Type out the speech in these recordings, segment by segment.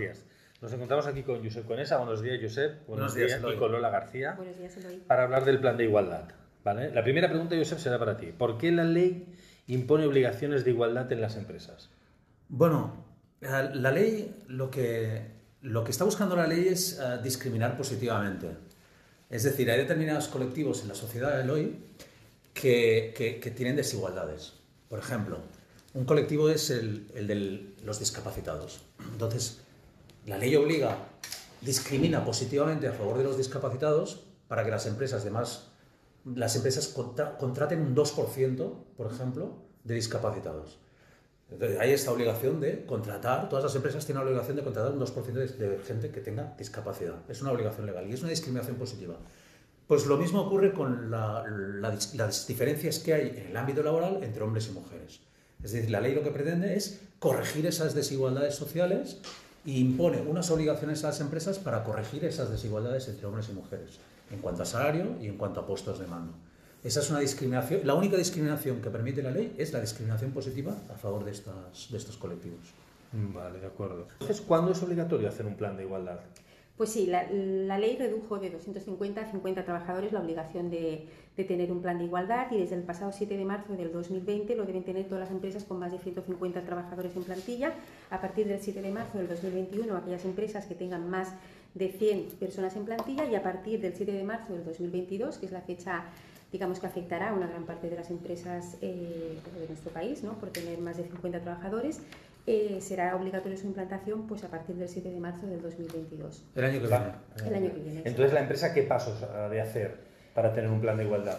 días. Nos encontramos aquí con Josep Conesa. Buenos días, Josep. Buenos días, y Eloy. con Lola García Buenos días, Eloy. para hablar del plan de igualdad. ¿vale? La primera pregunta, Josep, será para ti. ¿Por qué la ley impone obligaciones de igualdad en las empresas? Bueno, eh, la ley, lo que, lo que está buscando la ley es eh, discriminar positivamente. Es decir, hay determinados colectivos en la sociedad de hoy que, que- que tienen desigualdades. Por ejemplo, un colectivo es el, el de los discapacitados. Entonces, la ley obliga, discrimina positivamente a favor de los discapacitados para que las empresas de más las empresas contra- contraten un 2%, por ejemplo, de discapacitados. Entonces, hay esta obligación de contratar, todas las empresas tienen la obligación de contratar un 2% de, de gente que tenga discapacidad. Es una obligación legal y es una discriminación positiva. Pues lo mismo ocurre con las diferencias que hay en el ámbito laboral entre hombres y mujeres. Es decir, la ley lo que pretende es corregir esas desigualdades sociales e impone unas obligaciones a las empresas para corregir esas desigualdades entre hombres y mujeres, en cuanto a salario y en cuanto a puestos de mando. Esa es una discriminación, la única discriminación que permite la ley es la discriminación positiva a favor de, estas, de estos colectivos. Vale, de acuerdo. Entonces, ¿cuándo es obligatorio hacer un plan de igualdad? Pues sí, la, ley redujo de 250 a 50 trabajadores la obligación de, de tener un plan de igualdad y desde el pasado 7 de marzo del 2020 lo deben tener todas las empresas con más de 150 trabajadores en plantilla. A partir del 7 de marzo del 2021, aquellas empresas que tengan más de 100 personas en plantilla y a partir del 7 de marzo del 2022, que es la fecha digamos que afectará a una gran parte de las empresas eh, de nuestro país, ¿no? por tener más de 50 trabajadores, eh, será obligatorio su implantación pues, a partir del 7 de marzo del 2022. El año que Va. viene. El año que viene. Entonces, ¿la empresa qué pasos ha de hacer para tener un plan de igualdad?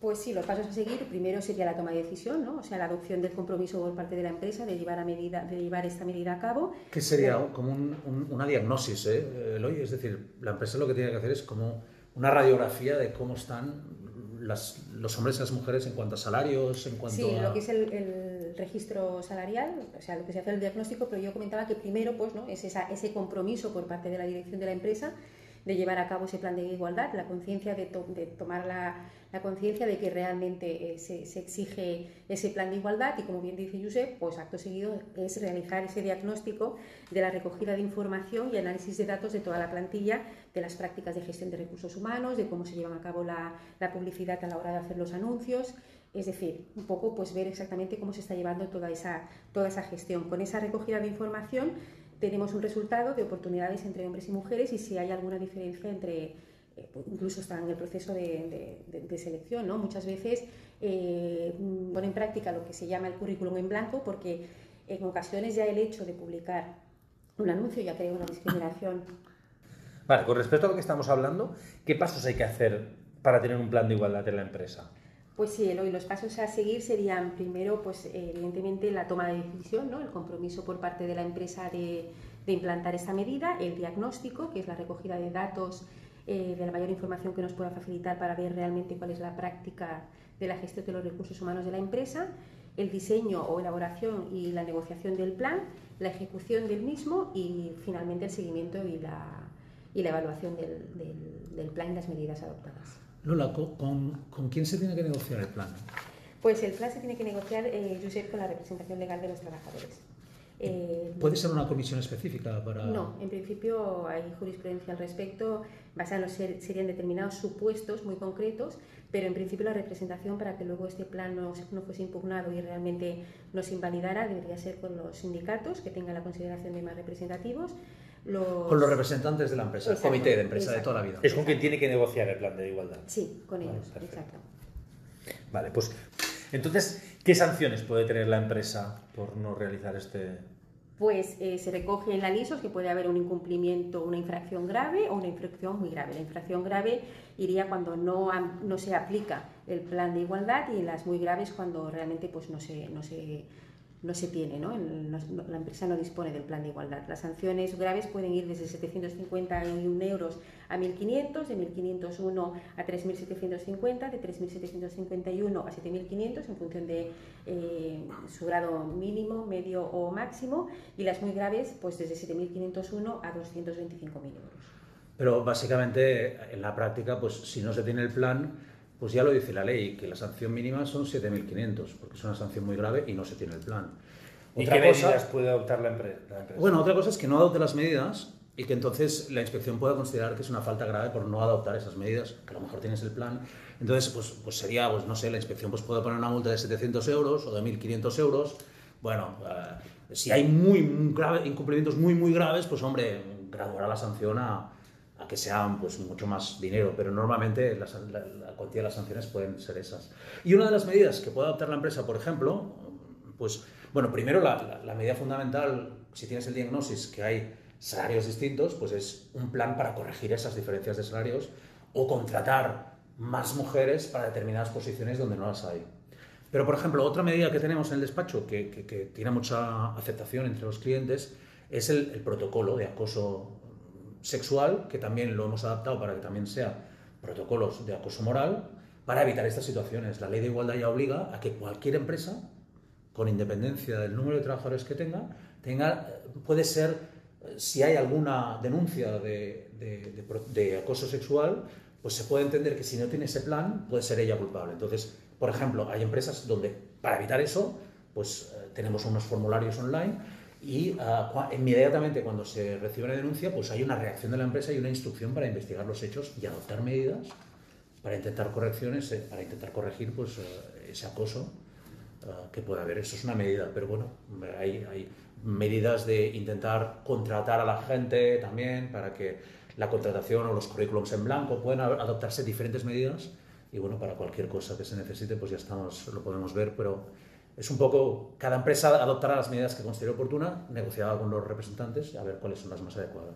Pues sí, los pasos a seguir, primero sería la toma de decisión, ¿no? o sea, la adopción del compromiso por parte de la empresa de llevar, a medida, de llevar esta medida a cabo. Que sería como un- un- una diagnosis, ¿eh, Eloy? Es decir, la empresa lo que tiene que hacer es como una radiografía de cómo están las- los hombres y las mujeres en cuanto a salarios, en cuanto Sí, a... lo que es el, el registro salarial, o sea, lo que se hace el diagnóstico, pero yo comentaba que primero pues, ¿no? es esa- ese compromiso por parte de la dirección de la empresa de llevar a cabo ese plan de igualdad, la conciencia de, to- de tomar la, conciencia de que realmente eh, se, exige ese plan de igualdad y como bien dice Josep, pues acto seguido es realizar ese diagnóstico de la recogida de información y análisis de datos de toda la plantilla, de las prácticas de gestión de recursos humanos, de cómo se llevan a cabo la publicidad a la hora de hacer los anuncios, es decir, un poco pues ver exactamente cómo se está llevando toda esa, toda esa gestión. Con esa recogida de información tenemos un resultado de oportunidades entre hombres y mujeres y si hay alguna diferencia entre, eh, incluso está en el proceso de, selección, ¿no? Muchas veces eh, en práctica lo que se llama el currículum en blanco porque en ocasiones ya el hecho de publicar un anuncio ya crea una discriminación Vale, con respecto a lo que estamos hablando, ¿qué pasos hay que hacer para tener un plan de igualdad en la empresa? Pues sí, Eloy, los pasos a seguir serían primero, pues evidentemente la toma de decisión, ¿no? el compromiso por parte de la empresa de, implantar esta medida, el diagnóstico, que es la recogida de datos, eh, de la mayor información que nos pueda facilitar para ver realmente cuál es la práctica de la gestión de los recursos humanos de la empresa, el diseño o elaboración y la negociación del plan, la ejecución del mismo y finalmente el seguimiento y la, y la evaluación del plan y las medidas adoptadas. Lola, ¿con, con, quién se tiene que negociar el plan? Pues el plan se tiene que negociar, eh, Josep, con la representación legal de los trabajadores. Eh, ¿Puede ser una comisión específica para...? no, en principio hay jurisprudencia al respecto, basada en los ser- serían determinados supuestos muy concretos, pero en principio la representación para que luego este plan no, no fuese impugnado y realmente no se invalidara debería ser con los sindicatos que tengan la consideración de más representativos. Los... Con los representantes de la empresa, el comité de empresa de toda la vida. Es con quien tiene que negociar el plan de igualdad. Sí, con ellos, perfecto. exacto. Vale, pues entonces, ¿qué sanciones puede tener la empresa por no realizar este... Pues eh, se recoge en la LISOS que puede haber un incumplimiento, una infracción grave o una infracción muy grave. La infracción grave iría cuando no, no se aplica el plan de igualdad y en las muy graves cuando realmente pues, no, se, no, se, no se tiene, ¿no? La empresa no dispone del plan de igualdad. Las sanciones graves pueden ir desde 751 euros a 1.500, de 1.501 a 3.750, de 3.751 a 7.500 en función de eh, su grado mínimo, medio o máximo y las muy graves pues desde 7.501 a 225.000 euros. Pero básicamente en la práctica, pues si no se tiene el plan, pues ya lo dice la ley, que la sanción mínima son 7.500, porque es una sanción muy grave y no se tiene el plan. ¿Y Otra qué cosa- medidas puede adoptar la empre- la empresa? Bueno, otra cosa es que no adopte las medidas y que entonces la inspección pueda considerar que es una falta grave por no adoptar esas medidas, que a lo mejor tienes el plan. Entonces, pues, pues sería, pues no sé, la inspección pues puede poner una multa de 700 euros o de 1.500 euros. Bueno, eh, si hay muy, muy grave- incumplimientos muy, muy graves, pues hombre, graduará la sanción a, a que sean pues mucho más dinero, pero normalmente la, la- cuantía de las sanciones pueden ser esas. Y una de las medidas que puede adoptar la empresa, por ejemplo, pues bueno, primero la, medida fundamental, si tienes el diagnosis que hay salarios distintos, pues es un plan para corregir esas diferencias de salarios o contratar más mujeres para determinadas posiciones donde no las hay. Pero, por ejemplo, otra medida que tenemos en el despacho que, que- tiene mucha aceptación entre los clientes es el protocolo de acoso sexual, que también lo hemos adaptado para que también sea protocolos de acoso moral, para evitar estas situaciones. La ley de igualdad ya obliga a que cualquier empresa, con independencia del número de trabajadores que tenga, tenga puede ser, si hay alguna denuncia de acoso sexual, pues se puede entender que si no tiene ese plan, puede ser ella culpable. Entonces, por ejemplo, hay empresas donde, para evitar eso, pues eh, tenemos unos formularios online y cua- inmediatamente cuando se recibe una denuncia, pues hay una reacción de la empresa y una instrucción para investigar los hechos y adoptar medidas para intentar correcciones, eh, para intentar corregir pues, eh, ese acoso ah, que puede haber. Eso es una medida, pero bueno, hay, hay medidas de intentar contratar a la gente también para que la contratación o los currículums en blanco pueden a- adoptarse diferentes medidas y bueno, para cualquier cosa que se necesite pues ya estamos, lo podemos ver, pero es un poco, cada empresa adoptará las medidas que considere oportuna, negociada con los representantes, a ver cuáles son las más adecuadas.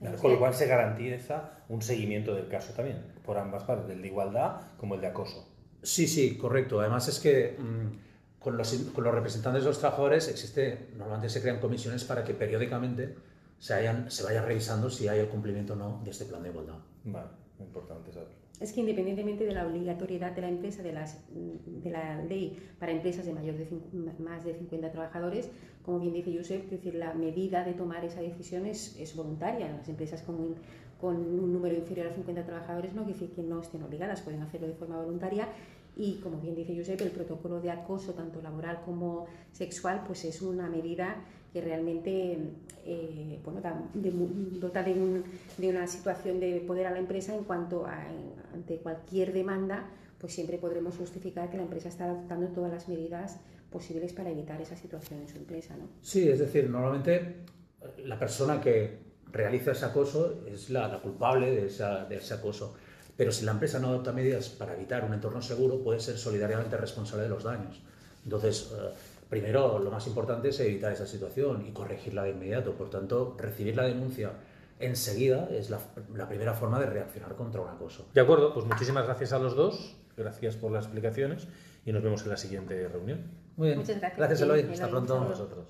Claro, Con lo cual se garantiza un seguimiento del caso también, por ambas partes, el de igualdad como el de acoso. Sí, sí, correcto. Además es que mm, con, los, con los representantes de los trabajadores existe, normalmente se crean comisiones para que periódicamente se, hayan, se vaya revisando si hay el cumplimiento o no de este plan de igualdad. Vale, importante saberlo. Es que independientemente de la obligatoriedad de la empresa, de, las, de la ley para empresas de, mayor de más de 50 trabajadores, como bien dice Josep, es decir, la medida de tomar esa decisión es, es voluntaria. Las empresas con un, con un número inferior a 50 trabajadores no quiere decir que no estén obligadas, pueden hacerlo de forma voluntaria. Y como bien dice Josep, el protocolo de acoso, tanto laboral como sexual, pues es una medida que realmente eh, bueno, da- de dota de, un- de una situación de poder a la empresa en cuanto a ante cualquier demanda, pues siempre podremos justificar que la empresa está adoptando todas las medidas posibles para evitar esa situación en su empresa. ¿no? Sí, es decir, normalmente eh, la persona que realiza ese acoso es la, la culpable de, esa- de ese acoso. Pero si la empresa no adopta medidas para evitar un entorno seguro, puede ser solidariamente responsable de los daños. Entonces, eh, primero, lo más importante es evitar esa situación y corregirla de inmediato. Por tanto, recibir la denuncia enseguida es la, primera forma de reaccionar contra un acoso. De acuerdo, pues muchísimas gracias a los dos. Gracias por las explicaciones y nos vemos en la siguiente reunión. Muy bien. Muchas gracias. Gracias, Eloy. Sí, Hasta pronto. Con nosotros.